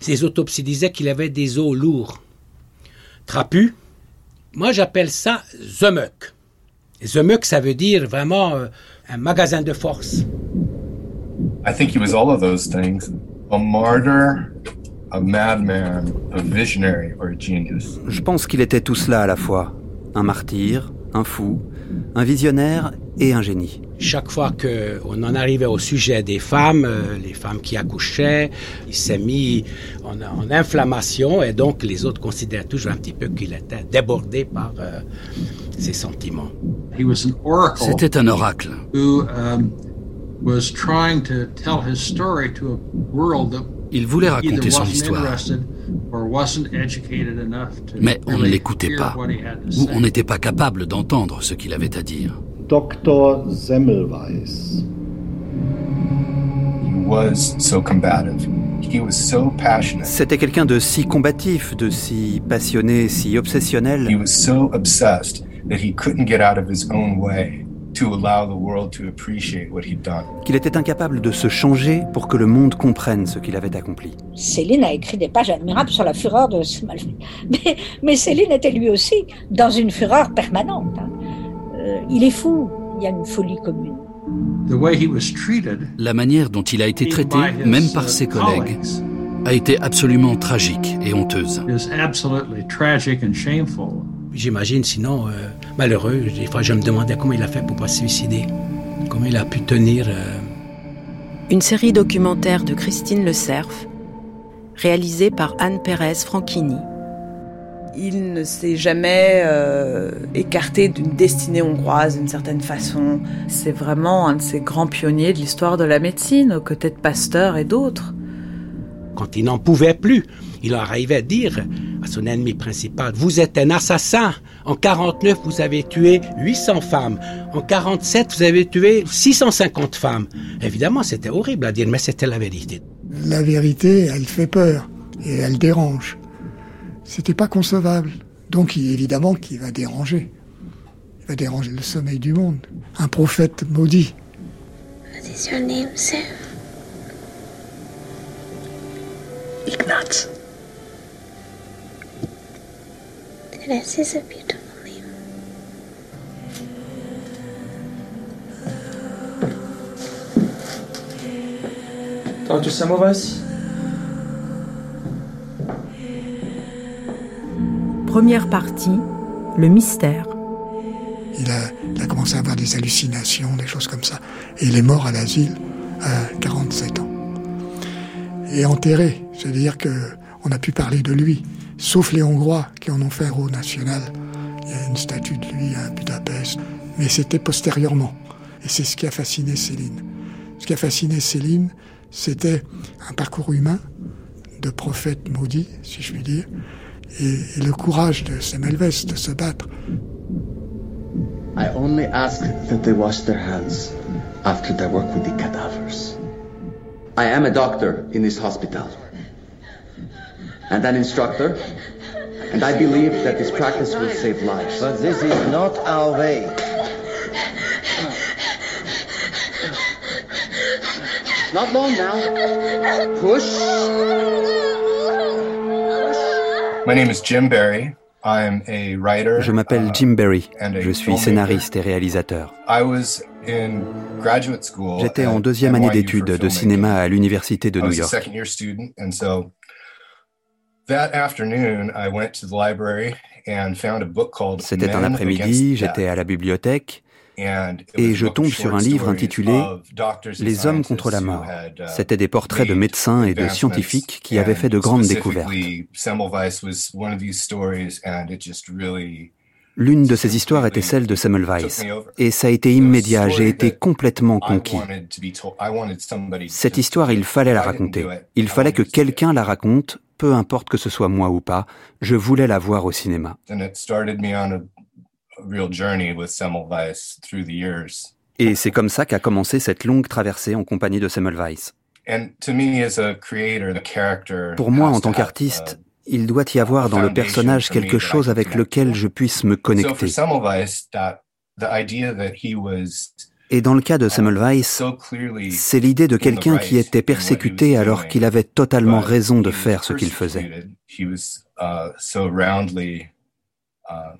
Ses autopsies disaient qu'il avait des os lourds, trapus. Moi, j'appelle ça Zemuk. Zemuk, ça veut dire vraiment euh, un magasin de force. I think he was all of those things. A martyr, a madman, a visionary or a genius. Je pense qu'il était tout cela à la fois. Un martyr, un fou, un visionnaire et un génie. Chaque fois qu'on en arrivait au sujet des femmes, euh, les femmes qui accouchaient, il s'est mis en, en, inflammation et donc les autres considèrent toujours un petit peu qu'il était débordé par euh, ses sentiments. C'était un oracle. Who, um, was trying to tell his story to a world that Il voulait raconter son histoire. Mais on ne l'écoutait pas, ou on n'était pas capable d'entendre ce qu'il avait à dire. Dr. Semmelweis. He was so combative. He was so passionate. C'était quelqu'un de si combatif, de si passionné, si obsessionnel. Qu'il était incapable de se changer pour que le monde comprenne ce qu'il avait accompli. Céline a écrit des pages admirables sur la fureur de Semmelweis. Mais, mais Céline était lui aussi dans une fureur permanente. hein. Euh, il est fou, il y a une folie commune. the way he was treated, La manière dont il a été traité, by his, même uh, par ses collègues, colleagues, a été absolument tragique et honteuse. J'imagine sinon euh, malheureux. Des fois, je me demandais comment il a fait pour pas se suicider. Comment il a pu tenir. euh, Une série documentaire de Christine Le Cerf, réalisée par Anne Pérez Franchini. Il ne s'est jamais euh, écarté d'une destinée hongroise d'une certaine façon. C'est vraiment un de ces grands pionniers de l'histoire de la médecine, aux côtés de Pasteur et d'autres. quand il n'en pouvait plus, il arrivait à dire à son ennemi principal, vous êtes un assassin. En 49, vous avez tué 800 femmes. En 47, vous avez tué 650 femmes. Évidemment, c'était horrible à dire, mais c'était la vérité. La vérité, elle fait peur et elle dérange. C'était pas concevable. Donc, évidemment, qu'il va déranger. Il va déranger le sommeil du monde. Un prophète maudit. What is your name, sir? Ignaz. This is a beautiful name. Dr. Samovas? Première partie, le mystère. Il a, il a commencé à avoir des hallucinations, des choses comme ça. Et il est mort à l'asile à 47 ans. Et enterré. C'est-à-dire que on a pu parler de lui. Sauf les Hongrois qui en ont fait héros national. Il y a une statue de lui à Budapest. Mais c'était postérieurement. Et c'est ce qui a fasciné Céline. Ce qui a fasciné Céline, c'était un parcours humain de prophète maudit, si je puis dire, et, le courage de Semmelweis de se battre. I only ask that they wash their hands after they work with the cadavers. I am a doctor in this hospital and an instructor, and I believe that this practice will save lives. But this is not our way. Not long now. Push. My name is Jim Barry. I'm a writer. Je m'appelle Jim Berry. Je suis scénariste et réalisateur. I was in graduate school. J'étais en deuxième année d'études de cinéma à l'université de New York. C'était un après-midi, j'étais à la bibliothèque et je tombe sur un livre intitulé Les hommes contre la mort. uh, C'était des portraits de médecins et de scientifiques qui avaient fait de and grandes découvertes. specifically, Semmelweis was one of these stories, and it just really L'une de ces histoires était celle de Semmelweis. Et ça a été immédiat, j'ai été complètement conquis. Cette histoire, il fallait la raconter. Il fallait que quelqu'un la raconte, peu importe que ce soit moi ou pas. Je voulais la voir au cinéma. and it started me on a, a real journey with Semmelweis through the years. Et c'est comme ça qu'a commencé cette longue traversée en compagnie de Semmelweis. And to me, as a creator, the character. Pour moi, en tant qu'artiste, uh, il doit y avoir dans le personnage quelque chose avec lequel je puisse me connecter. Et dans le cas de Semmelweis, c'est l'idée de quelqu'un qui était persécuté alors qu'il avait totalement raison de faire ce qu'il faisait.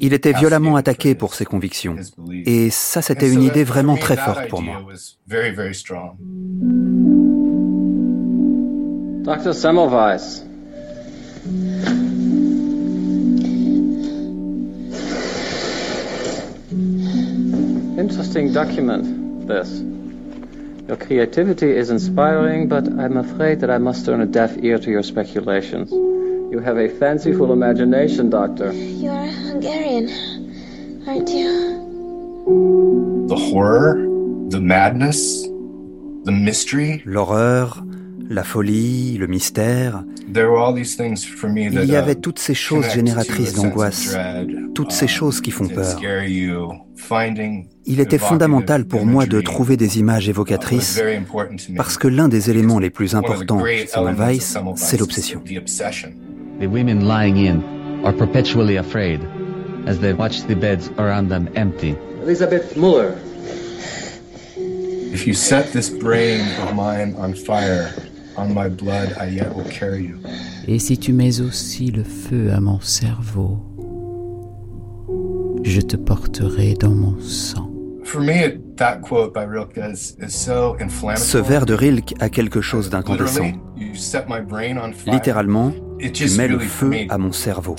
Il était violemment attaqué pour ses convictions. Et ça, c'était une idée vraiment très forte pour moi. Dr. Semmelweis. Interesting document, this. Your creativity is inspiring, but I'm afraid that I must turn a deaf ear to your speculations. You have a fanciful imagination, Doctor. You're a Hungarian, aren't you? The horror, the madness, the mystery. L'horreur, la folie, le mystère. Il y avait toutes ces choses génératrices d'angoisse, toutes ces choses qui font peur. Il était fondamental pour moi de trouver des images évocatrices parce que l'un des éléments les plus importants chez Semmelweis, c'est l'obsession. The women lying in are perpetually afraid as they watch the beds around them empty. Elizabeth Muller. If you set this brain of mine on fire, on my blood I yet will carry you. Et si tu mets aussi le feu à mon cerveau, je te porterai dans mon sang. Ce vers de Rilke a quelque chose d'incandescent. Littéralement, tu mets le feu à mon cerveau.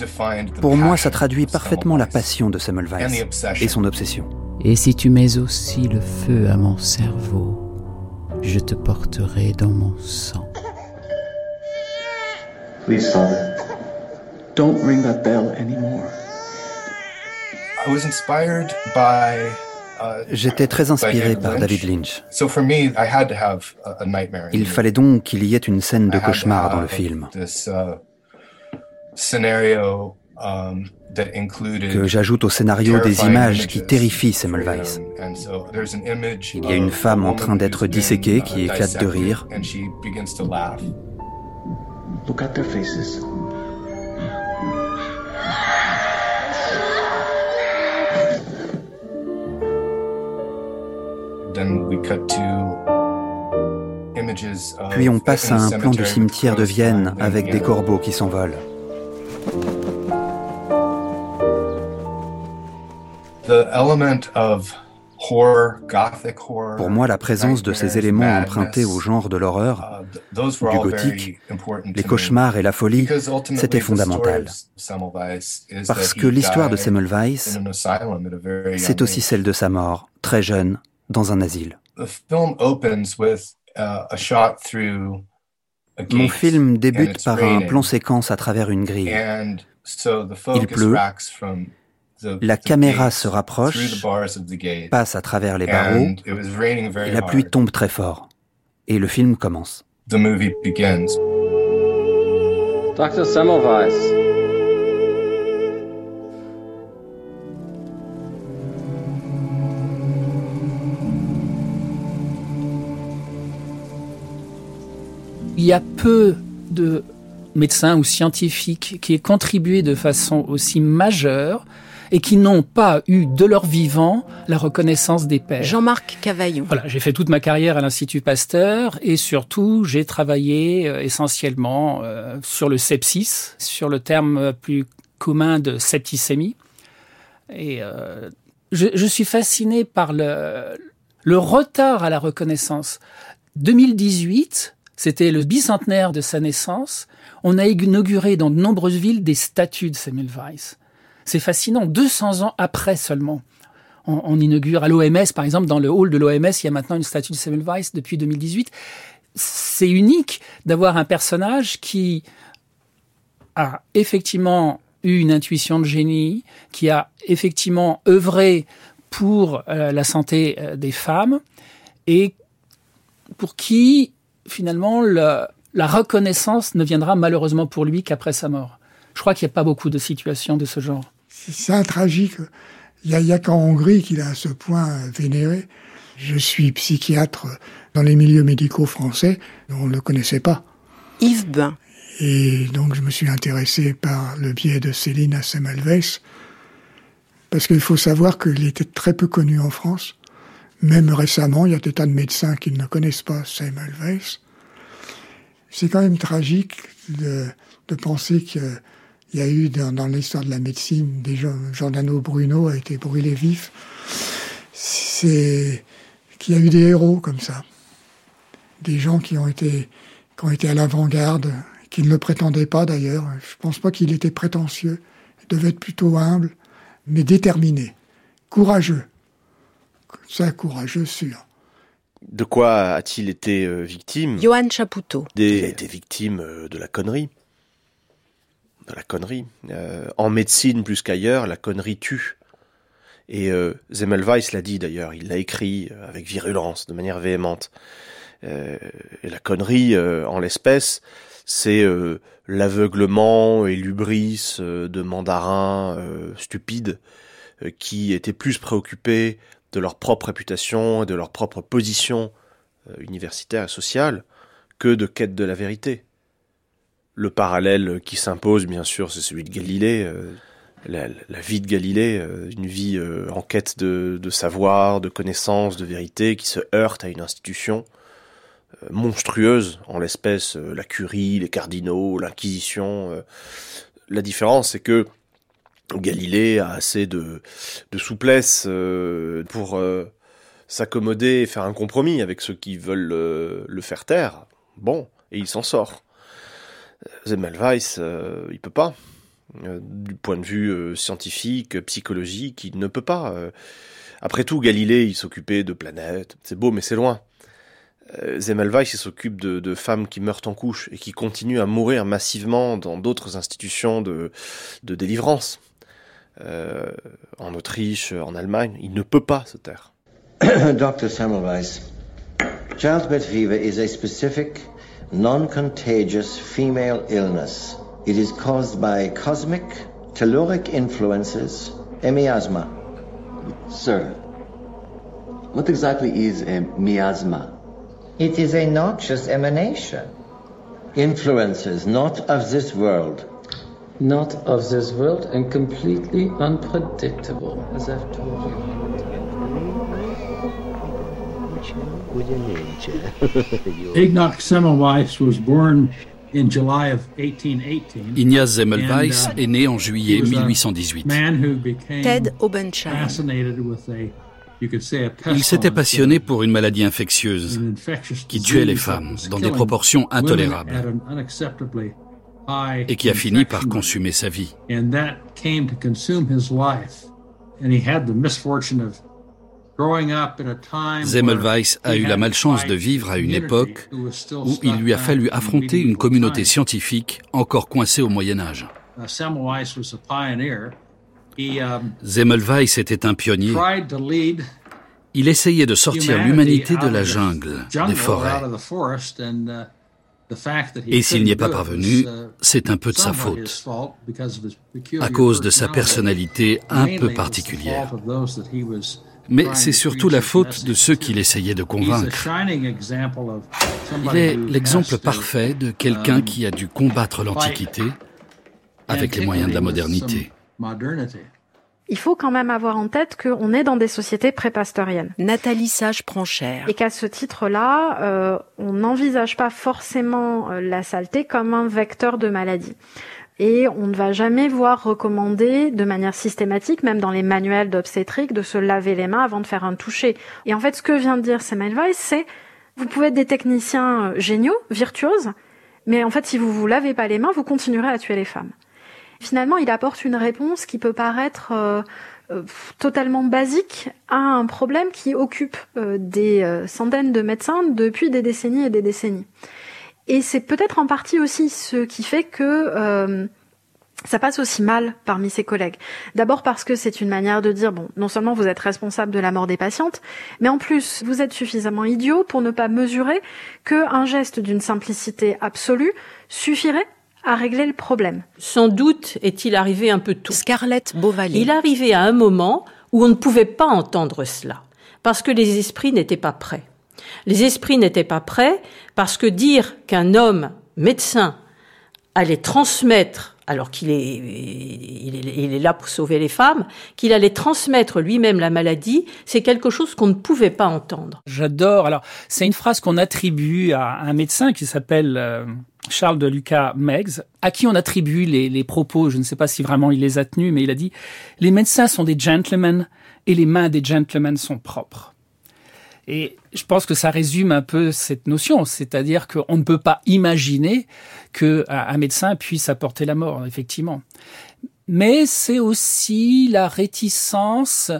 Pour moi, ça traduit parfaitement la passion de Semmelweis et son obsession. Et si tu mets aussi le feu à mon cerveau, je te porterai dans mon sang. Please, Father, don't ring that bell anymore. I was inspired by J'étais très inspiré par David Lynch. Il fallait donc qu'il y ait une scène de cauchemar dans le film. Que j'ajoute au scénario des images qui terrifient Semmelweis. Il y a une femme en train d'être disséquée qui éclate de rire. Look at their faces. Puis on passe à un plan du cimetière de Vienne avec des corbeaux qui s'envolent. Pour moi, la présence de ces éléments empruntés au genre de l'horreur, uh, du gothique, les cauchemars et la folie, c'était fondamental. Parce que l'histoire de Semmelweis, c'est aussi celle de sa mort, très jeune, dans un asile. Mon film débute par un plan séquence à travers une grille. Il pleut, la caméra se rapproche, passe à travers les barreaux, et la pluie tombe très fort. Et le film commence. Dr. Semmelweis. il y a peu de médecins ou scientifiques qui aient contribué de façon aussi majeure et qui n'ont pas eu de leur vivant la reconnaissance des pères. Jean-Marc Cavaillon. Voilà, j'ai fait toute ma carrière à l'Institut Pasteur et surtout j'ai travaillé euh, essentiellement euh, sur le sepsis, sur le terme plus commun de septicémie. Et euh, je, je, suis fasciné par le, le retard à la reconnaissance. 2018, c'était le bicentenaire de sa naissance. On a inauguré dans de nombreuses villes des statues de Semmelweis. C'est fascinant, 200 ans après seulement. On, inaugure à l'OMS, par exemple, dans le hall de l'OMS, il y a maintenant une statue de Semmelweis depuis 2018. C'est unique d'avoir un personnage qui a effectivement eu une intuition de génie, qui a effectivement œuvré pour euh, la santé euh, des femmes et pour qui finalement, la reconnaissance ne viendra malheureusement pour lui qu'après sa mort. Je crois qu'il n'y a pas beaucoup de situations de ce genre. C'est un tragique. Il n'y a, a qu'en Hongrie qu'il a à ce point vénéré. Je suis psychiatre dans les milieux médicaux français, on ne le connaissait pas. Yves Bain. Et donc je me suis intéressé par le biais de Céline Semmelweis, parce qu'il faut savoir qu'il était très peu connu en France, Même récemment, il y a des tas de médecins qui ne connaissent pas Weiss. C'est quand même tragique de, de penser qu'il y a eu dans, dans l'histoire de la médecine des gens, Giordano Bruno a été brûlé vif. C'est qu'il y a eu des héros comme ça, des gens qui ont été qui ont été à l'avant-garde, qui ne le prétendaient pas d'ailleurs. Je pense pas qu'il était prétentieux. Il devait être plutôt humble, mais déterminé, courageux. Ça, courageux sûr. De quoi a-t-il été euh, victime? Johan Chapoutot. Il a été victime euh, de la connerie. De la connerie. Euh, en médecine plus qu'ailleurs, la connerie tue. Et Zemmelweis l'a dit d'ailleurs, il l'a écrit avec virulence, de manière véhémente. et la connerie, en l'espèce, c'est l'aveuglement et l'ubris de mandarins stupides qui étaient plus préoccupés de leur propre réputation et de leur propre position euh, universitaire et sociale que de quête de la vérité. Le parallèle qui s'impose, bien sûr, c'est celui de Galilée, euh, la, vie de Galilée, euh, une vie en quête de, savoir, de connaissance, de vérité, qui se heurte à une institution monstrueuse, en l'espèce la curie, les cardinaux, l'inquisition. la différence, c'est que Galilée a assez de, souplesse euh, pour euh, s'accommoder et faire un compromis avec ceux qui veulent le faire taire. Bon, et il s'en sort. Zemmelweis, euh, il peut pas. du point de vue scientifique, psychologique, il ne peut pas. après tout, Galilée, il s'occupait de planètes. C'est beau, mais c'est loin. Zemmelweis, il s'occupe de, femmes qui meurent en couche et qui continuent à mourir massivement dans d'autres institutions de délivrance. euh, en Autriche, en Allemagne. Il ne peut pas se taire. Dr. Semmelweis, childbed fever is a specific, non-contagious female illness. It is caused by cosmic, telluric influences and miasma. Sir, what exactly is a miasma? It is a noxious emanation. Influences not of this world not of this world and completely unpredictable, as I've told you. Ignaz Semmelweis was born in July of 1818. Ignaz Semmelweis uh, est né en juillet 1818. Ted Obenshine. Il s'était passionné pour une maladie infectieuse qui tuait les femmes dans des proportions intolérables et qui a fini par consumer sa vie. Zemmelweis a eu la malchance de vivre à une époque où il lui a fallu affronter une communauté scientifique encore coincée au Moyen Âge. Uh, Zemmelweis était un pionnier. Il essayait de sortir l'humanité de la jungle, des forêts. Et s'il n'y est pas parvenu, uh, c'est un peu de sa faute, à cause de sa personnalité un peu particulière. Mais c'est surtout la faute de ceux qu'il essayait de convaincre. Il est l'exemple parfait de quelqu'un um, qui a dû combattre l'Antiquité avec les moyens de la modernité il faut quand même avoir en tête qu'on est dans des sociétés pré-pasteuriennes. Nathalie Sage prend cher. Et qu'à ce titre-là, euh, on n'envisage pas forcément euh, la saleté comme un vecteur de maladie. Et on ne va jamais voir recommander de manière systématique, même dans les manuels d'obstétrique, de se laver les mains avant de faire un toucher. Et en fait, ce que vient de dire Semmelweis, c'est vous pouvez être des techniciens euh, géniaux, virtuoses, mais en fait, si vous vous lavez pas les mains, vous continuerez à tuer les femmes. Finalement, il apporte une réponse qui peut paraître euh, euh, totalement basique à un problème qui occupe des centaines de médecins depuis des décennies et des décennies. Et c'est peut-être en partie aussi ce qui fait que ça passe aussi mal parmi ses collègues. D'abord parce que c'est une manière de dire, bon, non seulement vous êtes responsable de la mort des patientes, mais en plus, vous êtes suffisamment idiot pour ne pas mesurer qu'un geste d'une simplicité absolue suffirait à régler le problème. Sans doute est-il arrivé un peu tôt. Scarlett Beauvalet. Il arrivait à un moment où on ne pouvait pas entendre cela, parce que les esprits n'étaient pas prêts. Les esprits n'étaient pas prêts parce que dire qu'un homme médecin allait transmettre alors qu'il est, il est, là pour sauver les femmes, qu'il allait transmettre lui-même la maladie, c'est quelque chose qu'on ne pouvait pas entendre. J'adore. Alors, c'est une phrase qu'on attribue à un médecin qui s'appelle euh, Charles de Lucas Meggs, à qui on attribue les, les propos, je ne sais pas si vraiment il les a tenus, mais il a dit, les médecins sont des gentlemen et les mains des gentlemen sont propres. Et je pense que ça résume un peu cette notion, c'est-à-dire qu'on ne peut pas imaginer qu'un médecin puisse apporter la mort, effectivement. Mais c'est aussi la réticence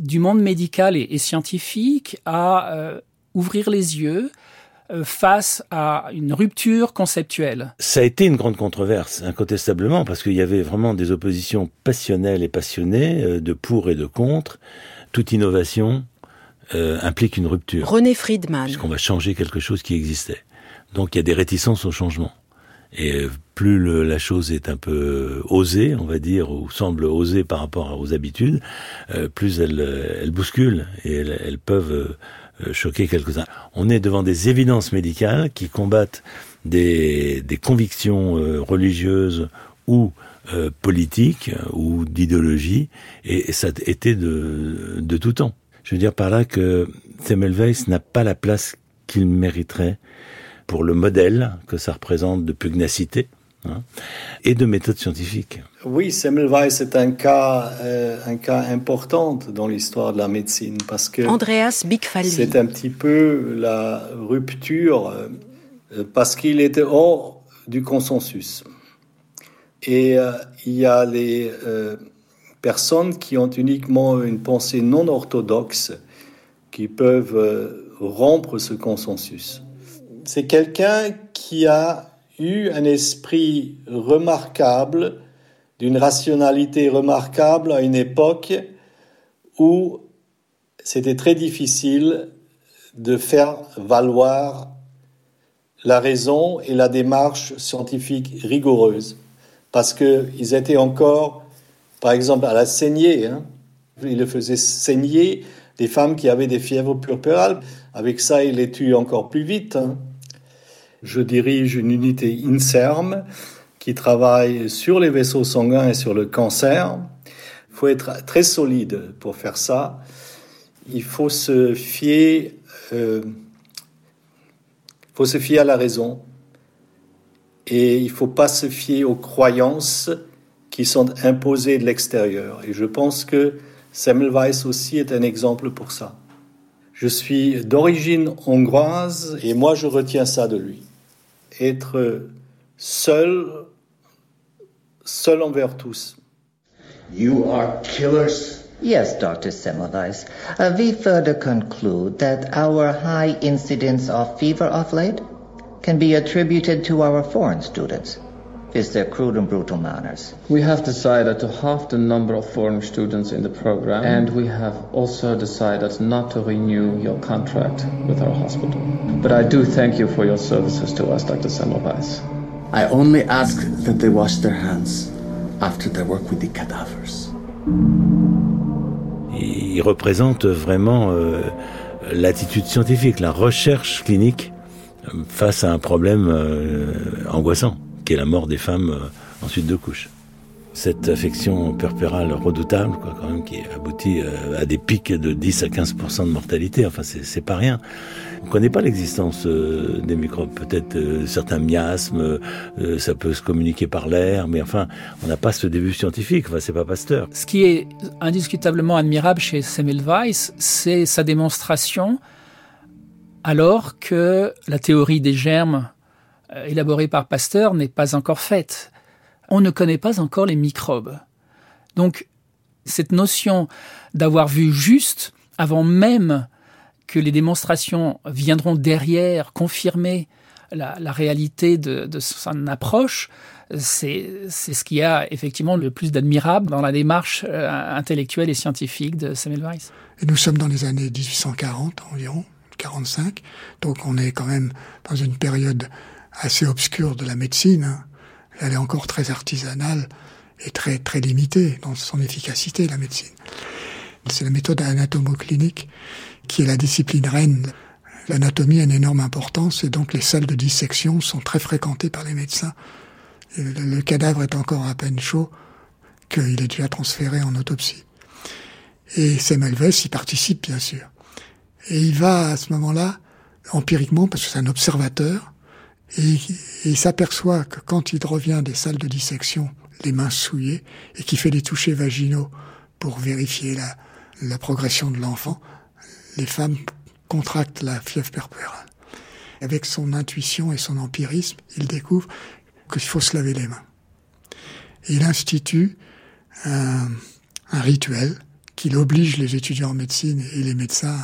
du monde médical et, scientifique à euh, ouvrir les yeux euh, face à une rupture conceptuelle. Ça a été une grande controverse, incontestablement, parce qu'il y avait vraiment des oppositions passionnelles et passionnées, euh, de pour et de contre. Toute innovation euh, implique une rupture. René Friedman. Puisqu'on va changer quelque chose qui existait. Donc il y a des réticences au changement. Et euh, plus le, la chose est un peu osée, on va dire, ou semble osée par rapport aux habitudes, euh, plus elles, elles bousculent et elles, elles peuvent choquer quelques-uns. On est devant des évidences médicales qui combattent des, des convictions religieuses ou politiques ou d'idéologie, et, et, ça a été de, de tout temps. Je veux dire par là que Semmelweis n'a pas la place qu'il mériterait pour le modèle que ça représente de pugnacité hein, et de méthode scientifique. Oui, Semmelweis est un cas, euh, un cas important dans l'histoire de la médecine parce que Andreas c'est un petit peu la rupture euh, parce qu'il était hors du consensus. Et euh, il y a les personnes qui ont uniquement une pensée non orthodoxe qui peuvent euh, rompre ce consensus. C'est quelqu'un qui a eu un esprit remarquable, d'une rationalité remarquable à une époque où c'était très difficile de faire valoir la raison et la démarche scientifique rigoureuse, parce qu'ils étaient encore par exemple, à la saignée, hein. il faisait saigner des femmes qui avaient des fièvres purpurales. Avec ça, il les tue encore plus vite. Hein. Je dirige une unité INSERM qui travaille sur les vaisseaux sanguins et sur le cancer. Il faut être très solide pour faire ça. Il faut se fier, euh, faut se fier à la raison et il ne faut pas se fier aux croyances qui sont imposés de l'extérieur. Et je pense que Semmelweis aussi est un exemple pour ça. Je suis d'origine hongroise et moi je retiens ça de lui. Être seul, seul envers tous. You are killers. Yes, Dr. Semmelweis. Uh, we further conclude that our high incidence of fever of late can be attributed to our foreign students is their crude and brutal manners. We have decided to halve the number of foreign students in the program, and we have also decided not to renew your contract with our hospital. But I do thank you for your services to us, Dr. Semmelweis. I only ask that they wash their hands after their work with the cadavers. Il représente vraiment euh, l'attitude scientifique, la recherche clinique euh, face à un problème euh, angoissant qui est la mort des femmes euh, ensuite de couche. Cette affection purpurale redoutable, quoi, quand même, qui aboutit euh, à des pics de 10 à 15 de mortalité. Enfin, c'est pas rien. On ne connaît pas l'existence euh, des microbes. Peut-être certains miasmes, ça peut se communiquer par l'air, mais enfin, on n'a pas ce début scientifique. Enfin, c'est pas Pasteur. Ce qui est indiscutablement admirable chez Semmelweis, c'est sa démonstration, alors que la théorie des germes élaborée par Pasteur n'est pas encore faite. On ne connaît pas encore les microbes. Donc, cette notion d'avoir vu juste avant même que les démonstrations viendront derrière confirmer la, réalité de, son approche, c'est ce qui a effectivement le plus d'admirable dans la démarche euh, intellectuelle et scientifique de Samuel Weiss. Et nous sommes dans les années 1840 environ, 45, donc on est quand même dans une période assez obscure de la médecine. Hein. Elle est encore très artisanale et très très limitée dans son efficacité, la médecine. C'est la méthode anatomoclinique qui est la discipline reine. L'anatomie a une énorme importance et donc les salles de dissection sont très fréquentées par les médecins le cadavre est encore à peine chaud qu'il est déjà transféré en autopsie. Et Semmelweis y participe bien sûr. Et il va à ce moment-là, empiriquement, parce que c'est un observateur, et, il s'aperçoit que quand il revient des salles de dissection, les mains souillées, et qu'il fait des touchés vaginaux pour vérifier la, progression de l'enfant, les femmes contractent la fièvre perpérale. Avec son intuition et son empirisme, il découvre qu'il faut se laver les mains. il institue un, un rituel qu'il oblige les étudiants en médecine et les médecins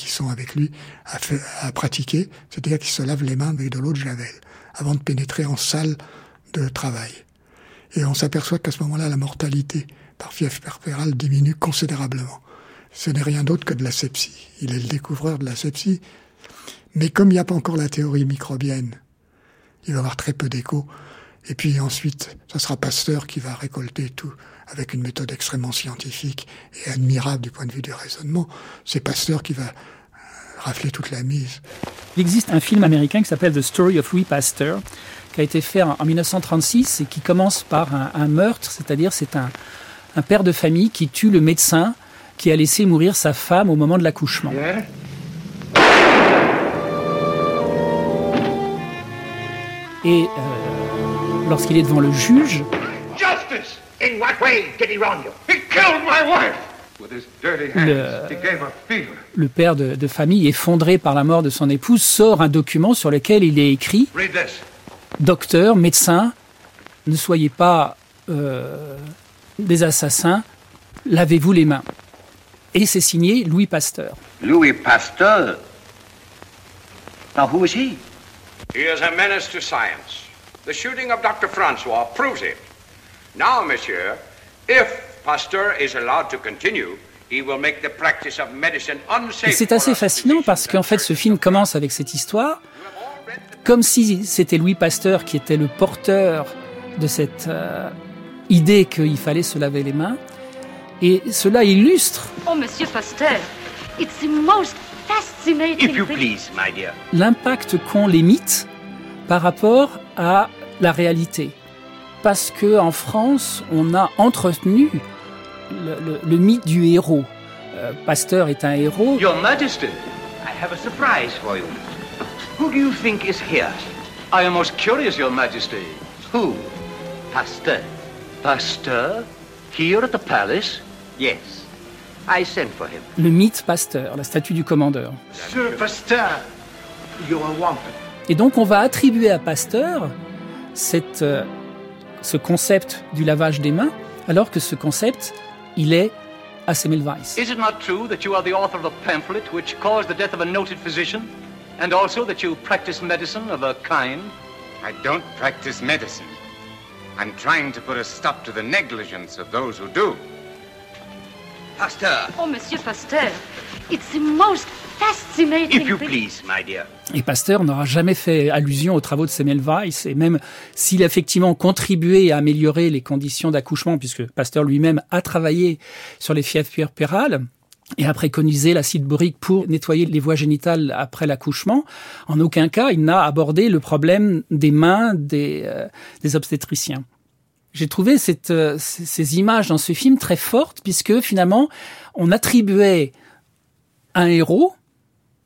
qui sont avec lui à, pratiquer, c'est-à-dire qu'ils se lavent les mains avec de l'eau de javel avant de pénétrer en salle de travail. Et on s'aperçoit qu'à ce moment-là, la mortalité par fièvre perpérale diminue considérablement. Ce n'est rien d'autre que de la sepsie. Il est le découvreur de la sepsie. Mais comme il n'y a pas encore la théorie microbienne, il va avoir très peu d'écho. Et puis ensuite, ce sera Pasteur qui va récolter tout avec une méthode extrêmement scientifique et admirable du point de vue du raisonnement. C'est Pasteur qui va euh, rafler toute la mise. Il existe un film américain qui s'appelle The Story of Louis Pasteur, qui a été fait en 1936 et qui commence par un, meurtre, c'est-à-dire c'est un, un, père de famille qui tue le médecin qui a laissé mourir sa femme au moment de l'accouchement. Et euh, lorsqu'il est devant le juge, le, père de, famille, effondré par la mort de son épouse, sort un document sur lequel il est écrit Docteur, médecin, ne soyez pas euh, des assassins, lavez-vous les mains. Et c'est signé Louis Pasteur. Louis Pasteur? Now, who is he? He is a menace to science. The shooting of Dr. Francois proves it. Now, monsieur, if Pasteur is allowed to continue, he will make the practice of medicine unsafe. C'est assez fascinant parce qu'en fait, ce film commence avec cette histoire, comme si c'était Louis Pasteur qui était le porteur de cette euh, idée qu'il fallait se laver les mains. Et cela illustre. Oh, monsieur Pasteur, it's the most fascinating. If you please, my dear. L'impact qu'ont les mythes par rapport à la réalité parce que en France, on a entretenu le, mythe du héros. Euh, Pasteur est un héros. Your Majesty, I have a surprise for you. Who do you think is here? I am most curious, Your Majesty. Who? Pasteur. Pasteur? Here at the palace? Yes. I sent for him. Le mythe Pasteur, la statue du commandeur. Sir Pasteur, you are wanted. Et donc on va attribuer à Pasteur cette euh, ce concept du lavage des mains, alors que ce concept, il est à Semmelweis. Is it not true that you are the author of a pamphlet which caused the death of a noted physician, and also that you practice medicine of a kind? I don't practice medicine. I'm trying to put a stop to the negligence of those who do. Pasteur. Oh, Monsieur Pasteur, it's the most fascinating. If you please, my dear. Et Pasteur n'aura jamais fait allusion aux travaux de Semmelweis, et même s'il a effectivement contribué à améliorer les conditions d'accouchement, puisque Pasteur lui-même a travaillé sur les fièvres puerpérales, et a préconisé l'acide borique pour nettoyer les voies génitales après l'accouchement. En aucun cas, il n'a abordé le problème des mains des, euh, des obstétriciens. J'ai trouvé cette, euh, ces images dans ce film très fortes puisque finalement on attribuait un héros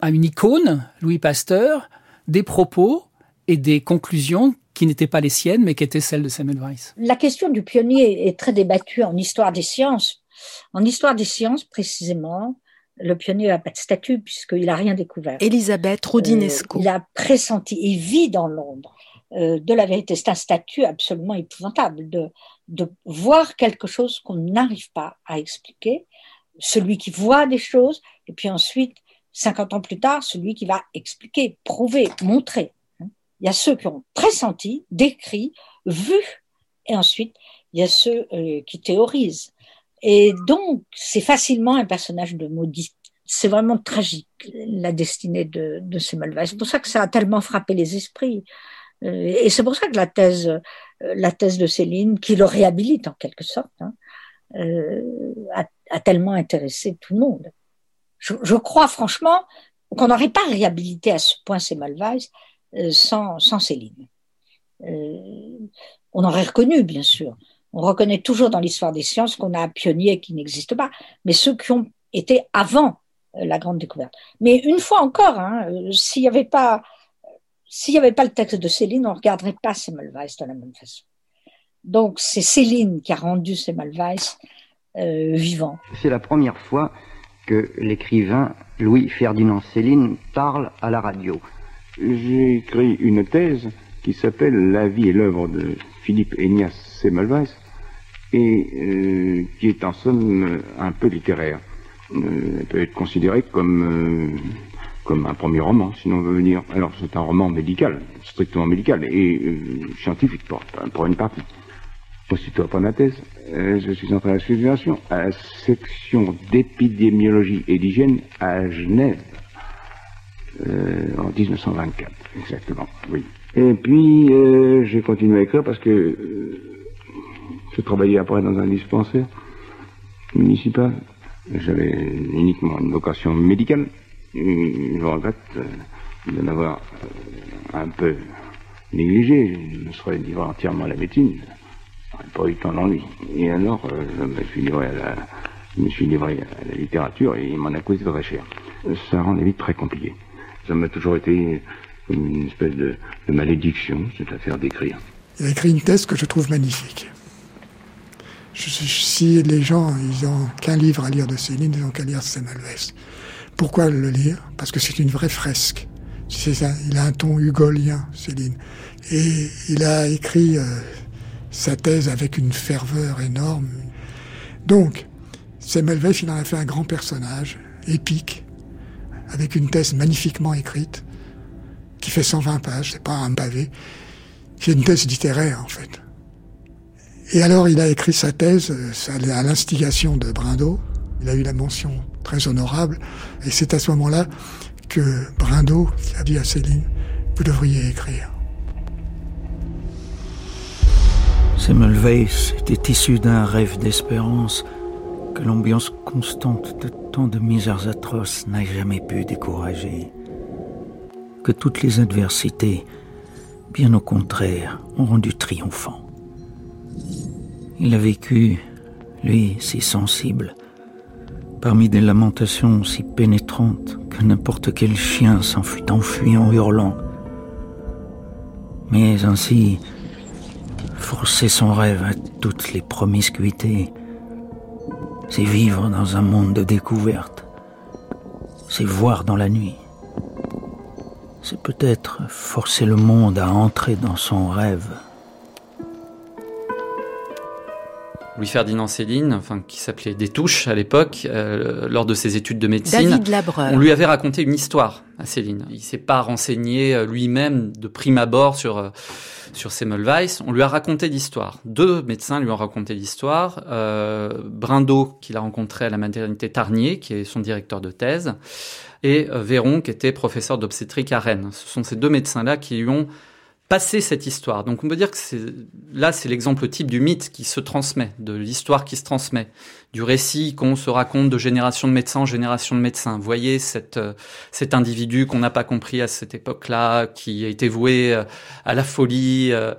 à une icône, Louis Pasteur, des propos et des conclusions qui n'étaient pas les siennes, mais qui étaient celles de Samuel Weiss. La question du pionnier est très débattue en histoire des sciences. En histoire des sciences, précisément, le pionnier n'a pas de statut puisqu'il n'a rien découvert. Elisabeth Rodinesco. Euh, il a pressenti et vit dans l'ombre euh, de la vérité. C'est un statut absolument épouvantable de, de voir quelque chose qu'on n'arrive pas à expliquer. Celui qui voit des choses et puis ensuite 50 ans plus tard, celui qui va expliquer, prouver, montrer. Il y a ceux qui ont pressenti, décrit, vu, et ensuite, il y a ceux euh, qui théorisent. Et donc, c'est facilement un personnage de maudit. C'est vraiment tragique, la destinée de, de Semmelweis. C'est pour ça que ça a tellement frappé les esprits. Euh, et c'est pour ça que la thèse, euh, la thèse de Céline, qui le réhabilite en quelque sorte, hein, a, a tellement intéressé tout le monde je, crois franchement qu'on n'aurait pas réhabilité à ce point ces Malvaise euh, sans, sans Céline. on aurait reconnu, bien sûr. On reconnaît toujours dans l'histoire des sciences qu'on a un pionnier qui n'existe pas, mais ceux qui ont été avant la grande découverte. Mais une fois encore, hein, s'il n'y avait pas s'il n'y avait pas le texte de Céline, on ne regarderait pas Semmelweis de la même façon. Donc c'est Céline qui a rendu Semmelweis euh, vivant. C'est la première fois que l'écrivain Louis-Ferdinand Céline parle à la radio. J'ai écrit une thèse qui s'appelle La vie et l'œuvre de Philippe Enias Semmelweis et euh, qui est en somme un peu littéraire. Euh, elle peut être considérée comme comme un premier roman, si l'on veut venir. Alors c'est un roman médical, strictement médical et euh, scientifique pour, pour, une partie. Aussitôt après ma thèse, euh, je suis entré à la situation à la section d'épidémiologie et d'hygiène à Genève euh, en 1924, exactement. Oui. Et puis j'ai continué à écrire parce que je travaillais après dans un dispensaire municipal. J'avais uniquement une vocation médicale je regrette euh, de l'avoir euh, un peu négligé. Je me serais livré entièrement à la médecine. Je n'aurais pas eu tant d'envie. Et alors, euh, je me suis livré à la, littérature et il m'en a coûté très cher. Ça rend la vie très compliquée. Ça m'a toujours été comme une espèce de, malédiction, cette affaire d'écrire. Il a écrit une thèse que je trouve magnifique. si les gens, ils ont qu'un livre à lire de Céline, ils n'ont qu'à lire Semmelweis. Pourquoi le lire? Parce que c'est une vraie fresque. C'est il a un ton hugolien, Céline. Et il a écrit euh, sa thèse avec une ferveur énorme. Donc, Semmelweis, il en a fait un grand personnage, épique, avec une thèse magnifiquement écrite, qui fait 120 pages, c'est pas un pavé, qui est une thèse littéraire, en fait. Et alors, il a écrit sa thèse euh, à l'instigation de Brindot. Il a eu la mention très honorable. Et c'est à ce moment-là que Brindot a dit à Céline, vous devriez écrire. Semmelweis était issu d'un rêve d'espérance que l'ambiance constante de tant de misères atroces n'a jamais pu décourager. Que toutes les adversités, bien au contraire, ont rendu triomphant. Il a vécu, lui, si sensible, parmi des lamentations si pénétrantes que n'importe quel chien s'en fut enfui en hurlant. Mais ainsi, forcer son rêve à toutes les promiscuités, c'est vivre dans un monde de découverte, c'est voir dans la nuit, c'est peut-être forcer le monde à entrer dans son rêve. Louis-Ferdinand Céline, enfin, qui s'appelait Des Touches à l'époque, euh, lors de ses études de médecine. David Labreur. On lui avait raconté une histoire à Céline. Il s'est pas renseigné euh, lui-même de prime abord sur euh, sur Semmelweis. On lui a raconté l'histoire. Deux médecins lui ont raconté l'histoire. Euh, Brindot, qu'il a rencontré à la maternité Tarnier, qui est son directeur de thèse, et Véron, qui était professeur d'obstétrique à Rennes. Ce sont ces deux médecins-là qui lui ont passer cette histoire. Donc on peut dire que là, c'est l'exemple type du mythe qui se transmet, de l'histoire qui se transmet, du récit qu'on se raconte de génération de médecins en génération de médecins. Voyez euh, cet individu qu'on n'a pas compris à cette époque-là, qui a été voué euh, à la folie, euh,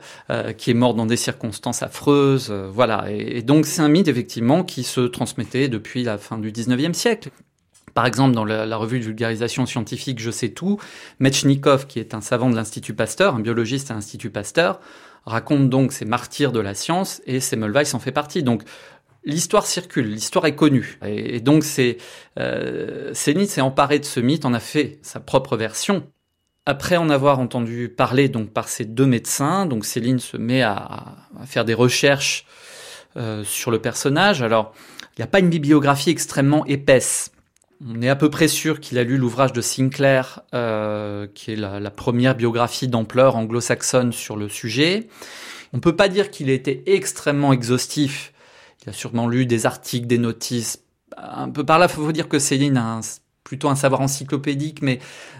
qui est mort dans des circonstances affreuses. voilà. Et donc c'est un mythe effectivement qui se transmettait depuis la fin du 19e siècle. Par exemple, dans la, revue de vulgarisation scientifique Je sais tout, Metchnikov, qui est un savant de l'Institut Pasteur, un biologiste à l'Institut Pasteur, raconte donc ces martyrs de la science et Semmelweis en fait partie. Donc, l'histoire circule, l'histoire est connue. Et, donc, c'est euh, Céline s'est emparé de ce mythe, en a fait sa propre version. Après en avoir entendu parler donc par ces deux médecins, donc Céline se met à, faire des recherches euh, sur le personnage. Alors, il n'y a pas une bibliographie extrêmement épaisse. On est à peu près sûr qu'il a lu l'ouvrage de Sinclair, euh, qui est la, première biographie d'ampleur anglo-saxonne sur le sujet. On ne peut pas dire qu'il ait été extrêmement exhaustif. Il a sûrement lu des articles, des notices. Un peu par là, faut dire que Céline a plutôt un savoir encyclopédique, mais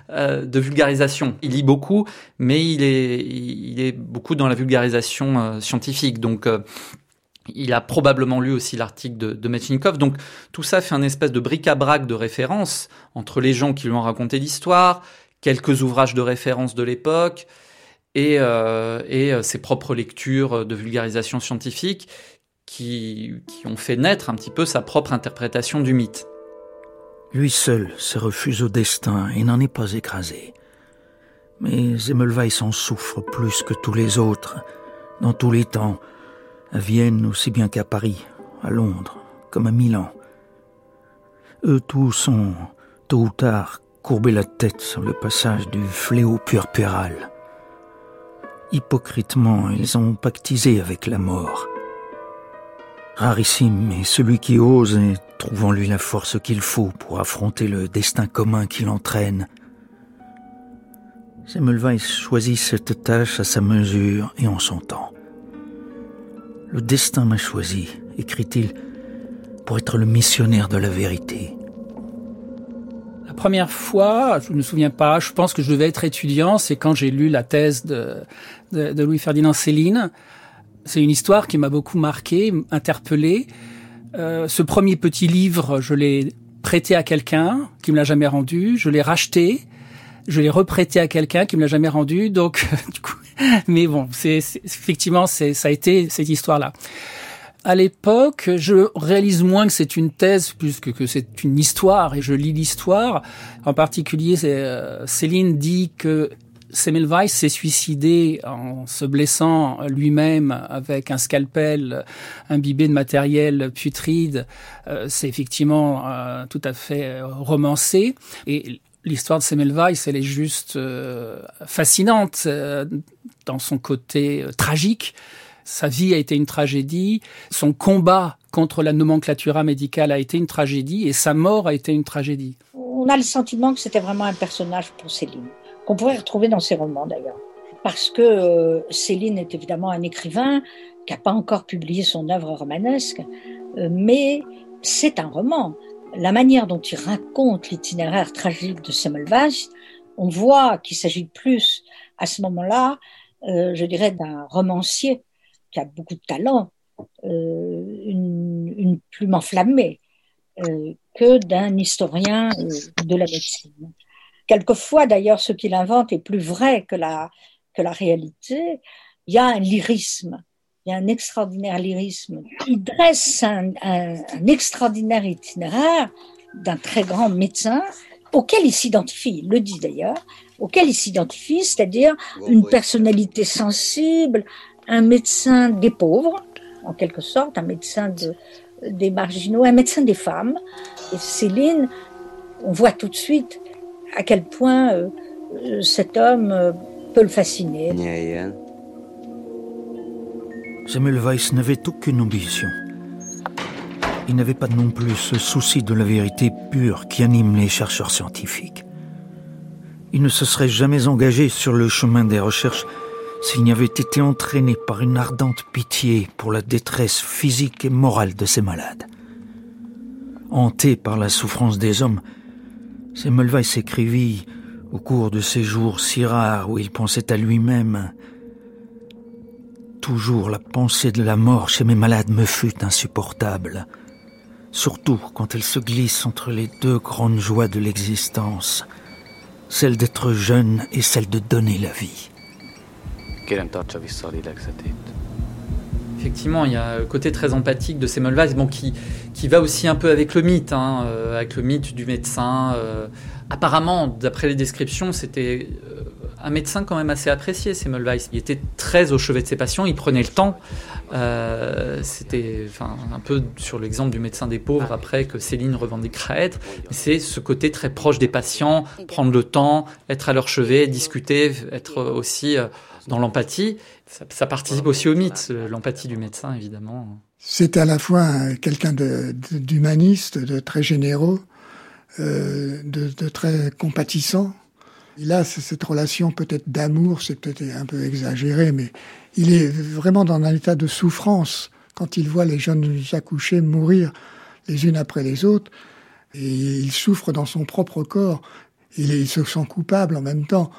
euh, de vulgarisation. Il lit beaucoup, mais il est, il est beaucoup dans la vulgarisation euh, scientifique. Donc, il a probablement lu aussi l'article de, de Donc tout ça fait un espèce de bric-à-brac de références entre les gens qui lui ont raconté l'histoire, quelques ouvrages de référence de l'époque, et, euh, euh, ses propres lectures de vulgarisation scientifique qui, ont fait naître un petit peu sa propre interprétation du mythe. Lui seul se refuse au destin et n'en est pas écrasé. Mais Zemmelweis en souffre plus que tous les autres, dans tous les temps, à Vienne aussi bien qu'à Paris, à Londres, comme à Milan. Eux tous ont, tôt ou tard, courbé la tête sur le passage du fléau purpural. Hypocritement, ils ont pactisé avec la mort. Rarissime est celui qui ose et trouve en lui la force qu'il faut pour affronter le destin commun qui l'entraîne. Semmelweis choisit cette tâche à sa mesure et en son temps. Le destin m'a choisi, écrit-il, pour être le missionnaire de la vérité. La première fois, je ne me souviens pas, je pense que je devais être étudiant, c'est quand j'ai lu la thèse de, de, Louis-Ferdinand Céline. C'est une histoire qui m'a beaucoup marqué, interpellé. Euh, ce premier petit livre, je l'ai prêté à quelqu'un qui me l'a jamais rendu, je l'ai racheté, je l'ai reprêté à quelqu'un qui me l'a jamais rendu, donc du coup, mais bon, c'est effectivement c'est ça a été cette histoire-là. À l'époque, je réalise moins que c'est une thèse plus que, que c'est une histoire et je lis l'histoire. En particulier, euh, Céline dit que Semmelweis s'est suicidé en se blessant lui-même avec un scalpel imbibé de matériel putride. Euh, c'est effectivement euh, tout à fait romancé. Et l'histoire de Semmelweis, elle est juste fascinante dans son côté tragique. Sa vie a été une tragédie, son combat contre la nomenclatura médicale a été une tragédie et sa mort a été une tragédie. On a le sentiment que c'était vraiment un personnage pour Céline, qu'on pourrait retrouver dans ses romans d'ailleurs. Parce que euh, Céline est évidemment un écrivain qui n'a pas encore publié son œuvre romanesque, euh, mais c'est un roman. La manière dont il raconte l'itinéraire tragique de Semmelweis, on voit qu'il s'agit plus à ce moment-là, euh, je dirais, d'un romancier qui a beaucoup de talent, euh, une, plume enflammée, euh, que d'un historien euh, de la médecine. Quelquefois, d'ailleurs, ce qu'il invente est plus vrai que la, réalité. Il y a un lyrisme, il y a un extraordinaire lyrisme. Il dresse un extraordinaire itinéraire d'un très grand médecin auquel il s'identifie, il le dit d'ailleurs, auquel il s'identifie, c'est-à-dire une personnalité sensible, un médecin des pauvres, en quelque sorte, un médecin des marginaux, un médecin des femmes. Et Céline, on voit tout de suite à quel point euh, cet homme euh, peut le fasciner. Weiss n'avait aucune ambition. Il n'avait pas non plus ce souci de la vérité pure qui anime les chercheurs scientifiques. Il ne se serait jamais engagé sur le chemin des recherches s'il n'y avait été entraîné par une ardente pitié pour la détresse physique et morale de ces malades. Hanté par la souffrance des hommes, Semmelweis s'écrivit, au cours de ces jours si rares où il pensait à lui-même, Toujours la pensée de la mort chez mes malades me fut insupportable, surtout quand elle se glisse entre les deux grandes joies de l'existence, celle d'être jeune et celle de donner la vie. Effectivement, il y a le côté très empathique de Semmelweis, bon, qui, qui va aussi un peu avec le mythe, hein, euh, avec le mythe du médecin. Euh. apparemment, d'après les descriptions, c'était euh, un médecin quand même assez apprécié, Semmelweis. Il était très au chevet de ses patients, il prenait le temps. Euh, c'était enfin, un peu sur l'exemple du médecin des pauvres après que Céline revendiquera être. C'est ce côté très proche des patients, prendre le temps, être à leur chevet, discuter, être aussi euh, dans l'empathie. Ça, participe aussi au mythe, l'empathie du médecin évidemment. C'est à la fois quelqu'un d'humaniste, de, très généreux, euh, de, de très compatissant il a cette relation peut-être d'amour, c'est peut-être un peu exagéré, mais il est vraiment dans un état de souffrance quand il voit les jeunes accouchés mourir les unes après les autres. Et il souffre dans son propre corps. Il, se sent coupable en même temps.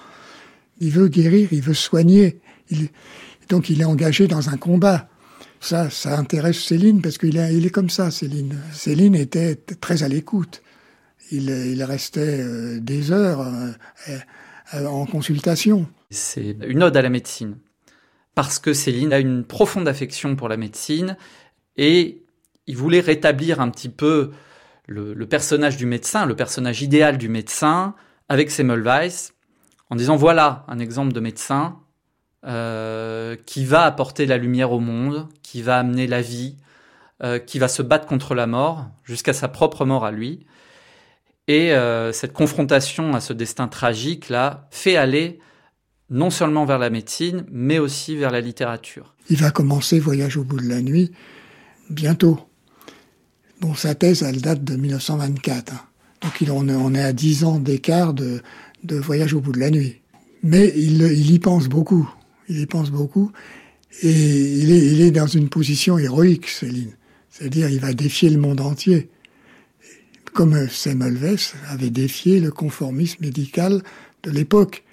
Il veut guérir, il veut soigner. donc il est engagé dans un combat. Ça, ça intéresse Céline parce qu'il est, il est comme ça, Céline. Céline était très à l'écoute il, restait euh, des heures euh, euh, en consultation. C'est une ode à la médecine. Parce que Céline a une profonde affection pour la médecine et il voulait rétablir un petit peu le, personnage du médecin, le personnage idéal du médecin avec Semmelweis en disant voilà un exemple de médecin euh, qui va apporter la lumière au monde, qui va amener la vie, euh, qui va se battre contre la mort jusqu'à sa propre mort à lui. Et euh, cette confrontation à ce destin tragique là fait aller non seulement vers la médecine, mais aussi vers la littérature. Il va commencer Voyage au bout de la nuit bientôt. Bon, sa thèse, elle date de 1924. Hein. Donc il, on, est à 10 ans d'écart de, Voyage au bout de la nuit. Mais il, y pense beaucoup. Il y pense beaucoup. Et il est, il est dans une position héroïque, Céline. C'est-à-dire, il va défier le monde entier. Comme Semmelweis avait défié le conformisme médical de l'époque.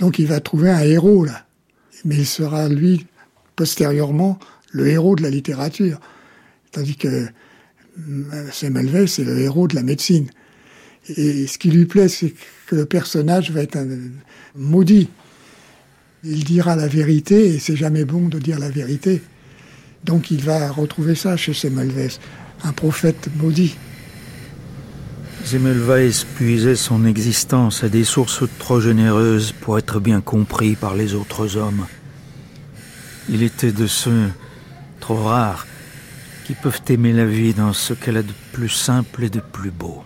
Donc il va trouver un héros, là. Mais il sera, lui, postérieurement, le héros de la littérature. Tandis que Semmelweis, c'est le héros de la médecine. Et ce qui lui plaît, c'est que le personnage va être un maudit. Il dira la vérité, et c'est jamais bon de dire la vérité. Donc il va retrouver ça chez Semmelweis, un prophète maudit. Semmelweis puisait son existence à des sources trop généreuses pour être bien compris par les autres hommes. Il était de ceux trop rares qui peuvent aimer la vie dans ce qu'elle a de plus simple et de plus beau.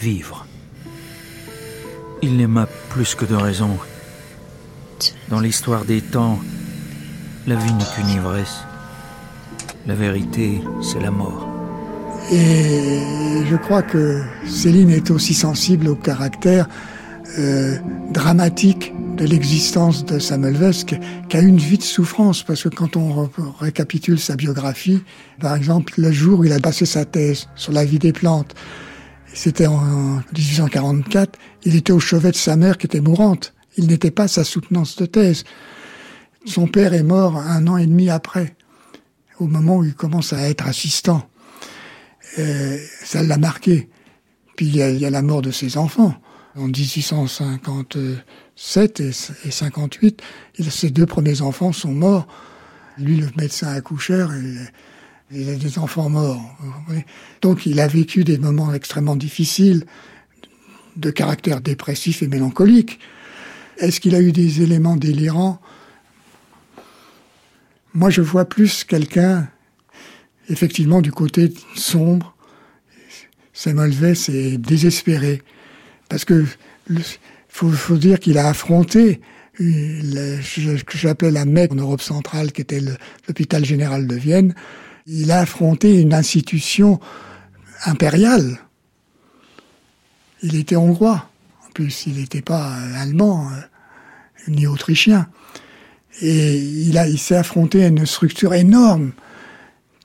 Vivre. Il n'aima plus que de raison. Dans l'histoire des temps, la vie n'est qu'une ivresse. La vérité, c'est la mort. Et je crois que Céline est aussi sensible au caractère euh, dramatique de l'existence de Samuel Vesque, qui a une vie de souffrance, parce que quand on récapitule sa biographie, par exemple, le jour où il a passé sa thèse sur la vie des plantes, c'était en 1844, il était au chevet de sa mère qui était mourante. Il n'était pas sa soutenance de thèse. Son père est mort un an et demi après, au moment où il commence à être assistant. Ça l'a marqué. Puis il y, a, il y, a, la mort de ses enfants. En 1850, 7 et, 58, ses deux premiers enfants sont morts. Lui, le médecin accoucheur, il a des enfants morts. Donc il a vécu des moments extrêmement difficiles, de caractère dépressif et mélancolique. Est-ce qu'il a eu des éléments délirants? Moi, je vois plus quelqu'un, effectivement, du côté sombre. Semmelweis c'est désespéré. Parce que faut, faut dire qu'il a affronté ce que j'appelais la MEC en Europe centrale, qui était l'hôpital général de Vienne. Il a affronté une institution impériale. Il était hongrois. En plus, il n'était pas allemand euh, ni autrichien. Et il, il s'est affronté à une structure énorme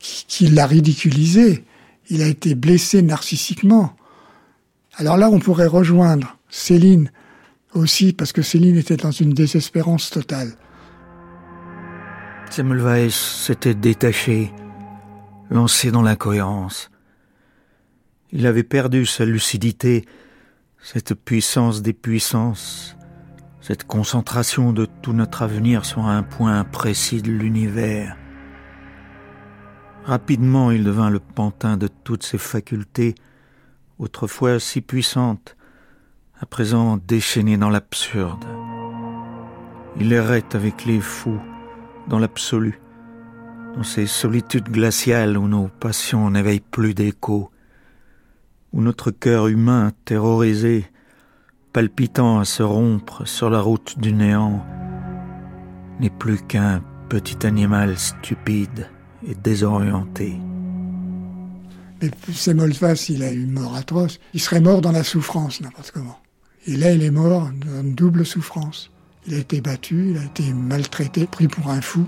qui, l'a ridiculisé. Il a été blessé narcissiquement. Alors là, on pourrait rejoindre Céline aussi parce que Céline était dans une désespérance totale. Semmelweis s'était détaché, lancé dans l'incohérence. Il avait perdu sa lucidité, cette puissance des puissances, cette concentration de tout notre avenir sur un point précis de l'univers. Rapidement, il devint le pantin de toutes ses facultés, autrefois si puissantes, à présent déchaîné dans l'absurde. Il errait avec les fous, dans l'absolu, dans ces solitudes glaciales où nos passions n'éveillent plus d'écho, où notre cœur humain, terrorisé, palpitant à se rompre sur la route du néant, n'est plus qu'un petit animal stupide et désorienté. Mais Semmelweis, il a eu une mort atroce. Il serait mort dans la souffrance, n'importe comment. Et là, il est mort dans une double souffrance. Il a été battu, il a été maltraité, pris pour un fou.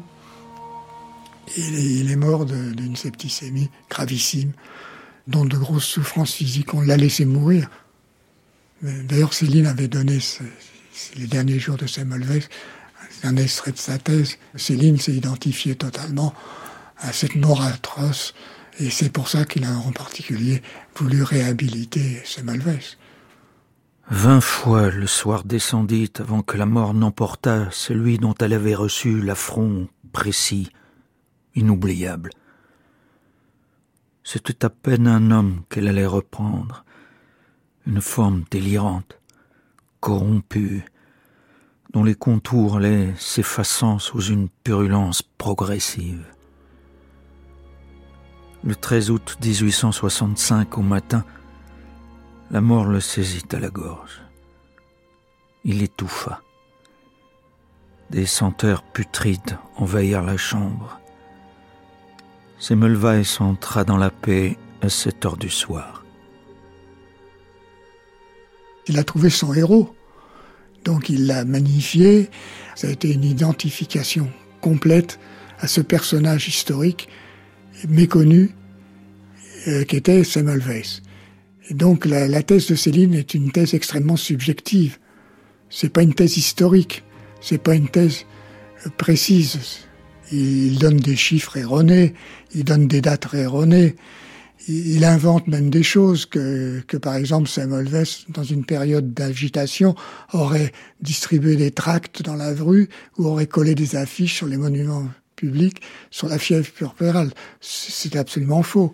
Et il est mort d'une septicémie gravissime, dont de grosses souffrances physiques. On l'a laissé mourir. D'ailleurs, Céline avait donné les derniers jours de Semmelweis un extrait de sa thèse. Céline s'est identifiée totalement à cette mort atroce, et c'est pour ça qu'il a en particulier voulu réhabiliter Semmelweis. Vingt fois le soir descendit avant que la mort n'emportât celui dont elle avait reçu l'affront précis, inoubliable. C'était à peine un homme qu'elle allait reprendre, une forme délirante, corrompue, dont les contours allaient s'effaçant sous une purulence progressive. Le 13 août 1865 au matin, la mort le saisit à la gorge. Il étouffa. Des senteurs putrides envahirent la chambre. Semmelweis entra dans la paix à 7 heures du soir. Il a trouvé son héros. Donc il l'a magnifié. Ça a été une identification complète à ce personnage historique méconnu euh, qu'était Semmelweis. Et donc la, la, thèse de Céline est une thèse extrêmement subjective. C'est pas une thèse historique, c'est pas une thèse euh, précise. Il donne des chiffres erronés, il donne des dates erronées, il invente même des choses que, que par exemple Semmelweis, dans une période d'agitation, aurait distribué des tracts dans la rue ou aurait collé des affiches sur les monuments publics sur la fièvre purpurale. C'est absolument faux.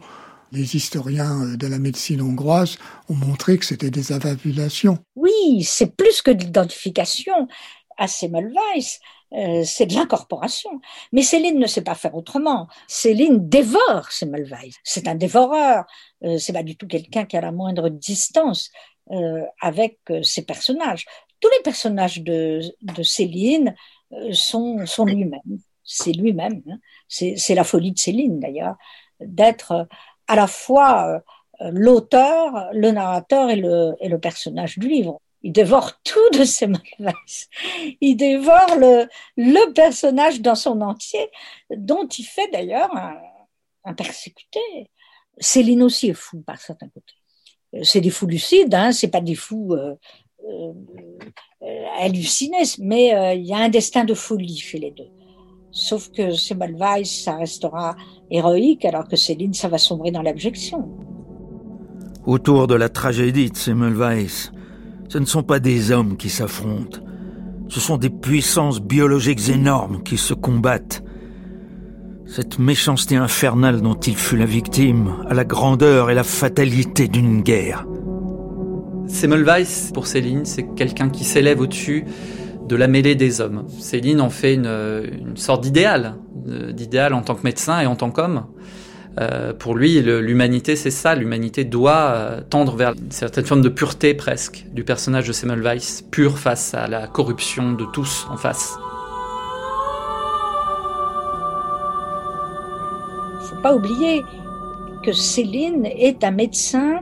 Les historiens de la médecine hongroise ont montré que c'était des avabulations. Oui, c'est plus que de l'identification à Semmelweis. Euh, c'est de l'incorporation. Mais Céline ne sait pas faire autrement. Céline dévore Semmelweis. C'est un dévoreur. Euh, c'est pas du tout quelqu'un qui a la moindre distance euh, avec euh, ses personnages. Tous les personnages de, Céline euh, sont lui-même. C'est lui-même. Hein. C'est la folie de Céline d'ailleurs, d'être à la fois l'auteur, le narrateur et le, et le personnage du livre. Il dévore tout de ses malaises. Il dévore le, le personnage dans son entier, dont il fait d'ailleurs un, un, persécuté. Céline aussi est fou par certains côtés. C'est des fous lucides, hein, c'est pas des fous euh, euh, hallucinés, mais euh, il y a un destin de folie chez les deux. Sauf que Semmelweis, ça restera héroïque, alors que Céline, ça va sombrer dans l'abjection. Autour de la tragédie de Semmelweis, ce ne sont pas des hommes qui s'affrontent. Ce sont des puissances biologiques énormes qui se combattent. Cette méchanceté infernale dont il fut la victime a la grandeur et la fatalité d'une guerre. Semmelweis, pour Céline, c'est quelqu'un qui s'élève au-dessus de la mêlée des hommes. Céline en fait une, une sorte d'idéal, d'idéal en tant que médecin et en tant qu'homme. Euh, pour lui, l'humanité, c'est ça. L'humanité doit euh, tendre vers une certaine forme de pureté presque du personnage de Semmelweis, pur face à la corruption de tous en face. Faut pas oublier que Céline est un médecin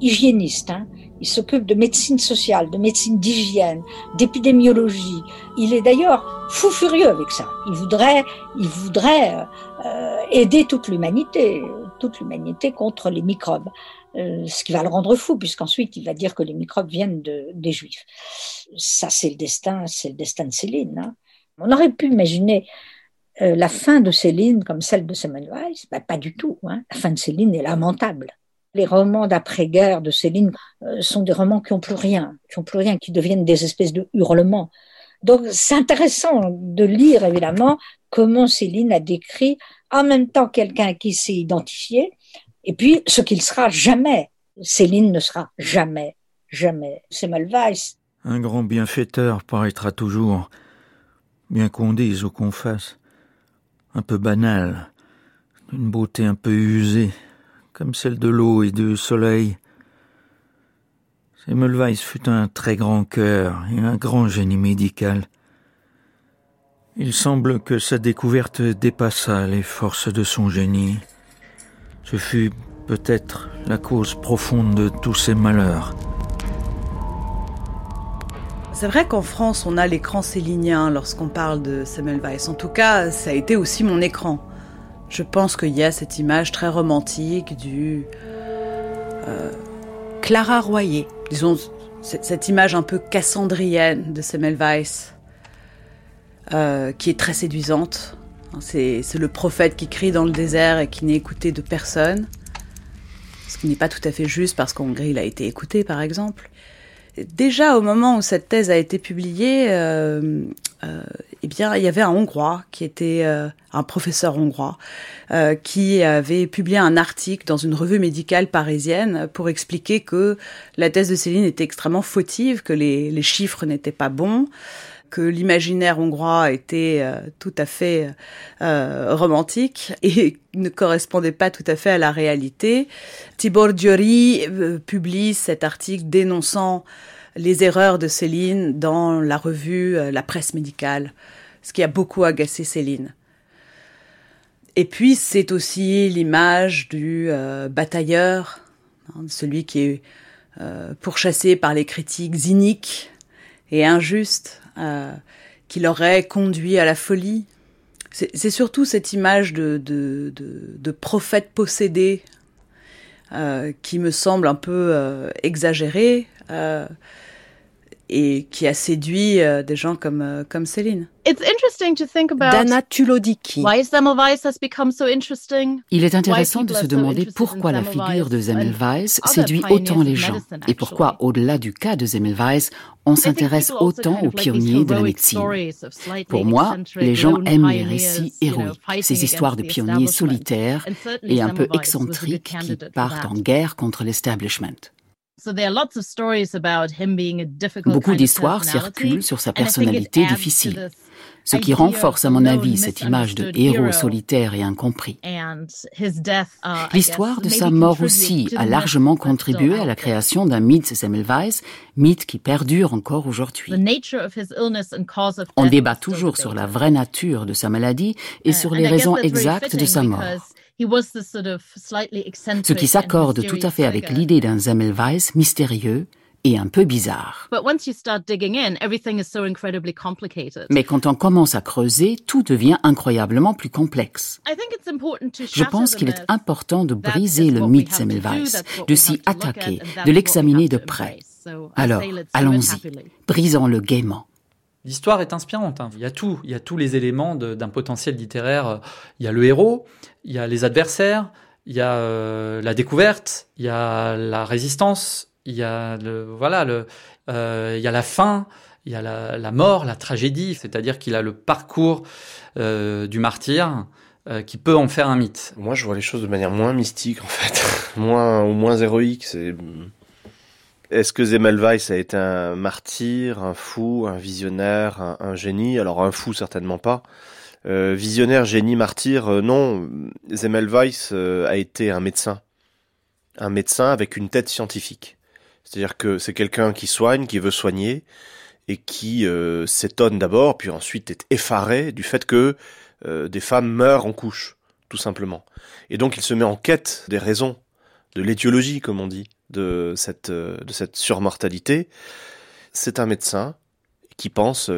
hygiéniste. Hein. Il s'occupe de médecine sociale, de médecine d'hygiène, d'épidémiologie. Il est d'ailleurs fou furieux avec ça. Il voudrait, il voudrait euh, aider toute l'humanité, toute l'humanité contre les microbes. Euh, ce qui va le rendre fou, puisqu'ensuite il va dire que les microbes viennent de, des Juifs. Ça, c'est le destin, c'est le destin de Céline. Hein. On aurait pu imaginer euh, la fin de Céline comme celle de Semmelweis, ben, pas du tout. Hein. La fin de Céline est lamentable. Les romans d'après-guerre de Céline euh, sont des romans qui ont plus rien, qui ont plus rien, qui deviennent des espèces de hurlements. Donc c'est intéressant de lire évidemment comment Céline a décrit en même temps quelqu'un qui s'est identifié et puis ce qu'il sera jamais. Céline ne sera jamais, jamais. C'est Malvais. Un grand bienfaiteur paraîtra toujours, bien qu'on dise ou qu'on fasse, un peu banal, d'une beauté un peu usée, comme celle de l'eau et du soleil. Semmelweis fut un très grand cœur et un grand génie médical. Il semble que sa découverte dépassa les forces de son génie. Ce fut peut-être la cause profonde de tous ses malheurs. C'est vrai qu'en France, on a l'écran célinien lorsqu'on parle de Semmelweis. En tout cas, ça a été aussi mon écran je pense qu'il y a cette image très romantique du euh, Clara Royer, disons cette image un peu cassandrienne de Semmelweis, euh, qui est très séduisante. C'est le prophète qui crie dans le désert et qui n'est écouté de personne, ce qui n'est pas tout à fait juste parce qu'en Hongrie il a été écouté par exemple. Déjà au moment où cette thèse a été publiée, euh, euh, eh bien, il y avait un Hongrois qui était euh, un professeur hongrois qui avait publié un article dans une revue médicale parisienne pour expliquer que la thèse de Céline était extrêmement fautive, que les, les chiffres n'étaient pas bons, que l'imaginaire hongrois était euh, tout à fait euh, romantique et ne correspondait pas tout à fait à la réalité. Tibor Diori euh, publie cet article dénonçant les erreurs de Céline dans la revue La Presse médicale, ce qui a beaucoup agacé Céline. Et puis c'est aussi l'image du batailleur, hein, celui qui est pourchassé par les critiques cyniques et injustes euh, qui l'aurait conduit à la folie. C'est surtout cette image de, prophète possédé euh, qui me semble un peu euh, exagérée. Et qui a séduit euh, des gens comme, euh, comme Céline. Dana Tulodiki. Il est intéressant de se demander pourquoi la figure de Semmelweis séduit autant les gens et pourquoi, au-delà du cas de Semmelweis, on s'intéresse autant aux pionniers de la médecine. Pour moi, les gens aiment les récits héroïques, ces histoires de pionniers solitaires et un peu excentriques qui partent en guerre contre l'establishment. Beaucoup d'histoires circulent sur sa personnalité difficile, ce qui renforce à mon avis cette image de héros solitaire et incompris. Uh, L'histoire de sa mort aussi a largement contribué à la création d'un mythe Semmelweis, mythe qui perdure encore aujourd'hui. On débat toujours sur la vraie nature de sa maladie et Uh, sur les raisons exactes de sa mort. Ce qui s'accorde tout à fait avec l'idée d'un Semmelweis mystérieux et un peu bizarre. Mais quand on commence à creuser, tout devient incroyablement plus complexe. Je pense qu'il est important de briser le mythe Semmelweis, de s'y attaquer, de l'examiner de près. Alors, allons-y, brisons-le gaiement. L'histoire est inspirante. Hein. Il y a tout. Il y a tous les éléments d'un potentiel littéraire. Il y a le héros, il y a les adversaires, il y a euh, la découverte, il y a la résistance, il y a le voilà le euh, il y a la fin, il y a la, mort, la tragédie. C'est-à-dire qu'il a le parcours euh, du martyr qui peut en faire un mythe. Moi, je vois les choses de manière moins mystique en fait, moins ou moins héroïque. Est-ce que Semmelweis a été un martyr, un fou, un visionnaire, un génie? Alors un fou certainement pas. Euh, visionnaire, génie, martyr, euh, non. Semmelweis euh, a été un médecin, un médecin avec une tête scientifique. C'est-à-dire que c'est quelqu'un qui soigne, qui veut soigner et qui euh, s'étonne d'abord, puis ensuite est effaré du fait que des femmes meurent en couche, tout simplement. Et donc il se met en quête des raisons, de l'étiologie, comme on dit de cette, de cette surmortalité, c'est un médecin qui pense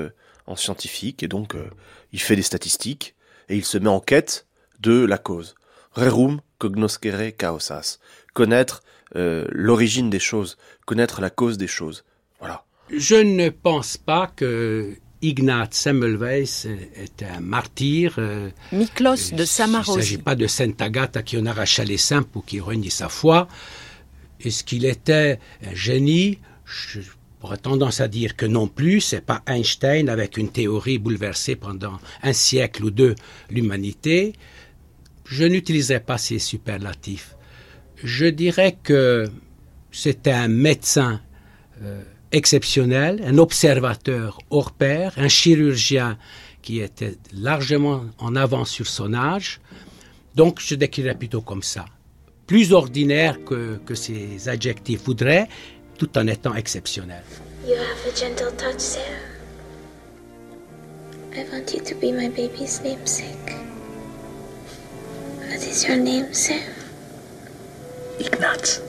en scientifique et donc euh, il fait des statistiques et il se met en quête de la cause. Rerum cognoscere causas. Connaître euh, l'origine des choses, connaître la cause des choses. Voilà. Je ne pense pas que Ignaz Semmelweis est un martyr. Euh, Miklos de Samarosi. Il ne s'agit pas de Sainte Agathe à qui on arracha les seins pour qu'il renie sa foi. Est-ce qu'il était un génie? J'aurais tendance à dire que non plus. C'est pas Einstein avec une théorie bouleversée pendant un siècle ou deux l'humanité. Je n'utiliserai pas ces superlatifs. Je dirais que c'était un médecin euh, exceptionnel, un observateur hors pair, un chirurgien qui était largement en avance sur son âge. Donc je décrirais plutôt comme ça plus ordinaire que, que ces adjectifs voudraient, tout en étant exceptionnel. You have a gentle touch, Sarah. I want you to be my baby's namesake. What is your name, Sarah? Ignaz.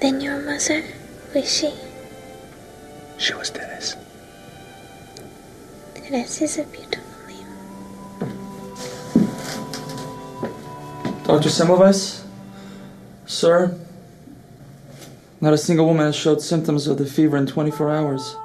Then your mother, was she? She was Dennis. Dennis is a beautiful name. Dr. Semmelweis? Sir? Not a single woman has showed symptoms of the fever in 24 hours.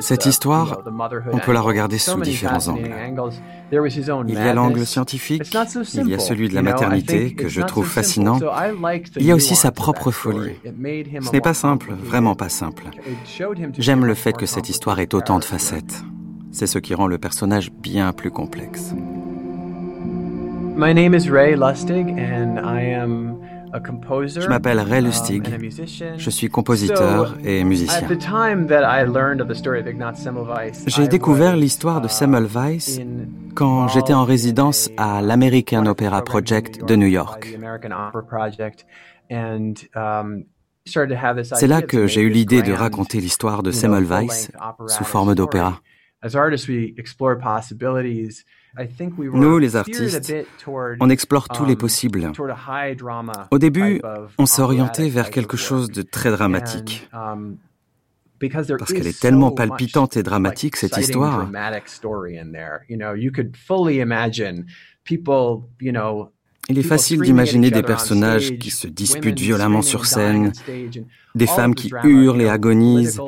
Cette histoire, on peut la regarder sous différents angles. Il y a l'angle scientifique, il y a celui de la maternité que je trouve fascinant. Il y a aussi sa propre folie. Ce n'est pas simple, vraiment pas simple. J'aime le fait que cette histoire ait autant de facettes. C'est ce qui rend le personnage bien plus complexe. My name is Ray Lustig and I am je m'appelle Ray Lustig, je suis compositeur et musicien. J'ai découvert l'histoire de Semmelweis quand j'étais en résidence à l'American Opera Project de New York. C'est là que j'ai eu l'idée de raconter l'histoire de Semmelweis sous forme d'opéra. Nous, les artistes, on explore tous les um, possibles. Au début, on s'est orienté vers quelque chose de très dramatique. Um, Parce qu'elle est tellement palpitante et dramatique, cette histoire. Il est facile d'imaginer des personnages qui se disputent violemment sur scène, des femmes qui hurlent et agonisent,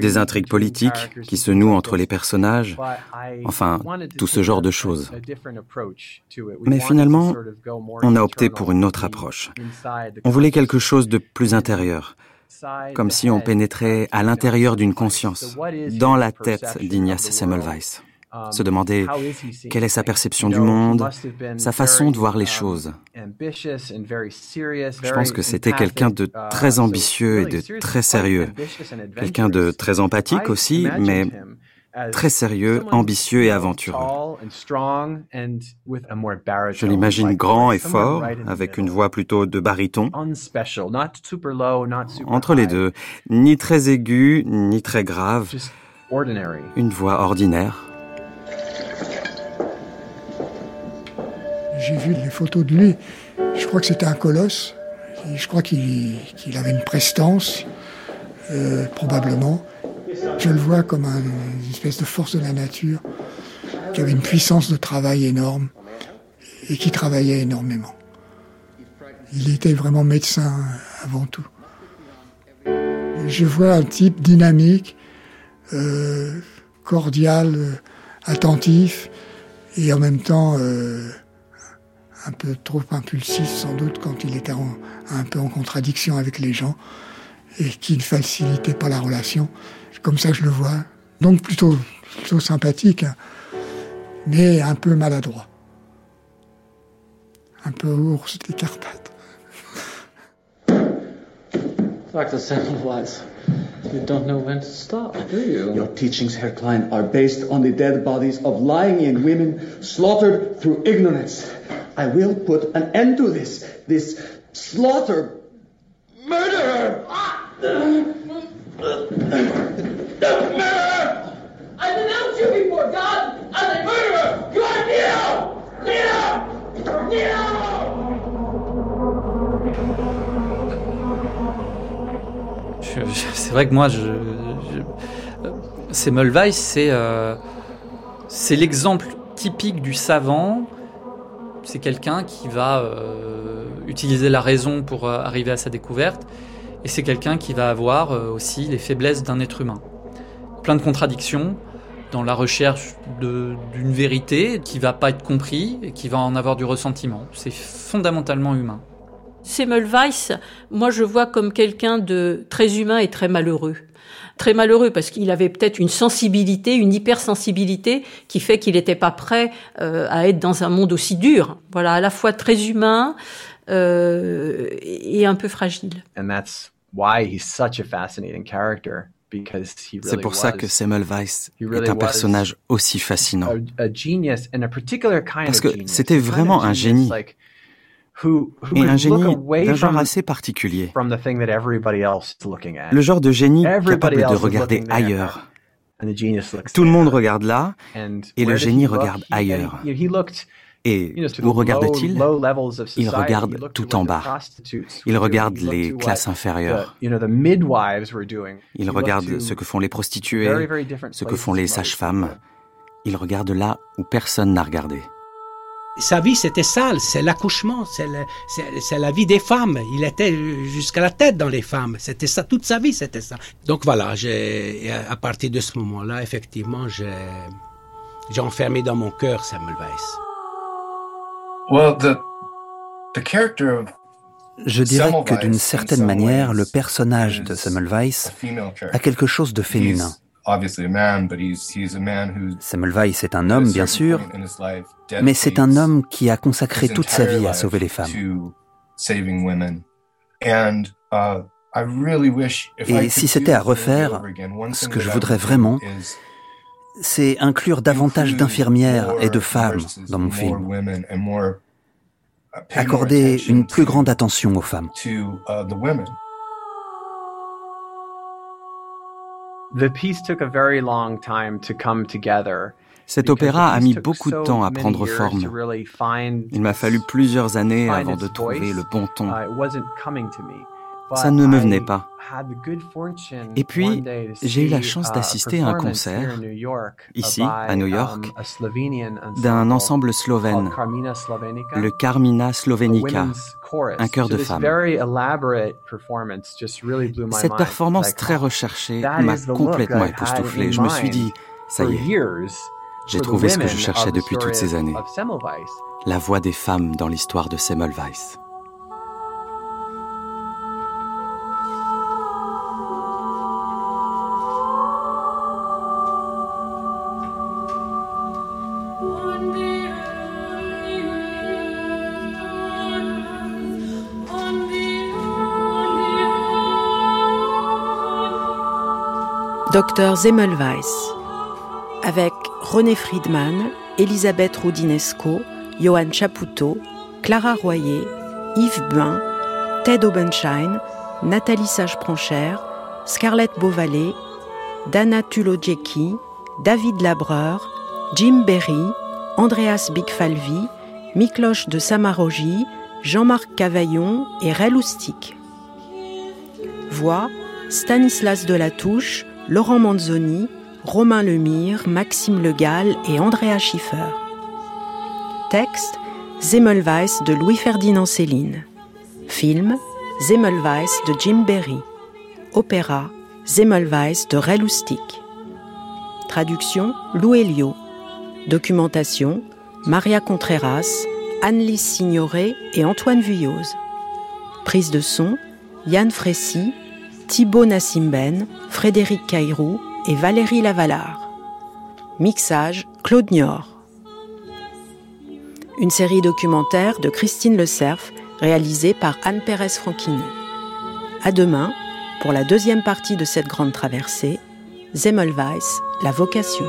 des intrigues politiques qui se nouent entre les personnages, enfin, tout ce genre de choses. Mais finalement, on a opté pour une autre approche. On voulait quelque chose de plus intérieur, comme si on pénétrait à l'intérieur d'une conscience, dans la tête d'Ignace Semmelweis se demander quelle est sa perception du monde, sa façon de voir les choses. Je pense que c'était quelqu'un de très ambitieux et de très sérieux, quelqu'un de très empathique aussi, mais très sérieux, ambitieux et aventureux. Je l'imagine grand et fort, avec une voix plutôt de baryton, entre les deux, ni très aiguë, ni très grave, une voix ordinaire. J'ai vu les photos de lui. Je crois que c'était un colosse. Je crois qu'il avait une prestance, euh, probablement. Je le vois comme une espèce de force de la nature, qui avait une puissance de travail énorme et qui travaillait énormément. Il était vraiment médecin avant tout. Je vois un type dynamique, euh, cordial, euh, attentif et en même temps un peu trop impulsif sans doute quand il était un peu en contradiction avec les gens et qui ne facilitait pas la relation. Comme ça je le vois. Donc plutôt, plutôt sympathique, hein, mais un peu maladroit. Un peu ours des Carpates. Dr. Semmelweis, you don't know when to stop, do you? Your teachings, Herr Klein, are based on the dead bodies of lying-in women slaughtered through ignorance. I will put an end to this, this slaughter, murderer! murderer! I denounced you before God as a murderer! You are Neo! Neo! Neo! C'est vrai que moi, je, je Semmelweis, c'est euh, c'est l'exemple typique du savant c'est quelqu'un qui va euh, utiliser la raison pour euh, arriver à sa découverte, et c'est quelqu'un qui va avoir euh, aussi les faiblesses d'un être humain. Plein de contradictions dans la recherche d'une vérité qui va pas être compris et qui va en avoir du ressentiment. C'est fondamentalement humain. Semmelweis, moi je vois comme quelqu'un de très humain et très malheureux très malheureux parce qu'il avait peut-être une sensibilité, une hypersensibilité qui fait qu'il n'était pas prêt euh, à être dans un monde aussi dur. Voilà, à la fois très humain euh, et un peu fragile. C'est pour ça que Semmelweis est un personnage aussi fascinant. Parce que c'était vraiment un génie et un génie d'un genre assez particulier. Le genre de génie capable de regarder ailleurs. Tout le monde regarde là, et le génie regarde ailleurs. Et où regarde-t-il? Il regarde tout en bas. Il regarde les classes inférieures. Il regarde ce que font les prostituées, ce que font les sages-femmes. Il regarde là où personne n'a regardé. Sa vie, c'était sale, c'est l'accouchement, c'est la vie des femmes. Il était jusqu'à la tête dans les femmes. C'était ça, toute sa vie, c'était ça. Donc voilà, à partir de ce moment-là, effectivement, j'ai enfermé dans mon cœur Semmelweis. Well, the, the character of je dirais que d'une certaine manière, le personnage de Semmelweis a quelque chose de féminin. Semmelweis est un homme, bien sûr, mais c'est un homme qui a consacré toute sa vie à sauver les femmes. Et si c'était à refaire, ce que je voudrais vraiment, c'est inclure davantage d'infirmières et de femmes dans mon film accorder une plus grande attention aux femmes. Cet opéra a mis beaucoup de temps à prendre forme. Il m'a fallu plusieurs années avant de trouver le bon ton. Ça ne me venait pas. Et puis, j'ai eu la chance uh, d'assister à un concert, ici, à New York, um, d'un ensemble slovène, le Carmina Slovenica, un chœur de femmes. Cette performance très recherchée m'a complètement époustouflé. Je me suis dit, ça y est, j'ai trouvé ce que je cherchais depuis toutes ces années. La voix des femmes dans l'histoire de Semmelweis. Docteur Zemmelweis, avec René Friedman, Elisabeth Roudinesco, Johan Chapoutot, Clara Royer, Yves Buin, Ted Obenschein, Nathalie Sage-Prancher, Scarlett Beauvalet, Dana Tulojeki, David Labreur, Jim Berry, Andreas Bigfalvi, Mikloche de Samarogi, Jean-Marc Cavaillon et Ray Voix Stanislas Delatouche, Laurent Manzoni, Romain Lemire, Maxime Legal et Andrea Schiffer. Texte Zemmelweis de Louis-Ferdinand Céline. Film Zemmelweis de Jim Berry. Opéra Zemmelweis de Ray Traduction Lou Elio. Documentation Maria Contreras, Anne-Lise Signoret et Antoine Vuilloz. Prise de son Yann Frécy, Thibaut Nassimben, Frédéric Cairou et Valérie Lavallard. Mixage Claude Nior. Une série documentaire de Christine Le Cerf réalisée par Anne Pérez Franquini. À demain pour la deuxième partie de cette grande traversée, Zemmelweis, la vocation.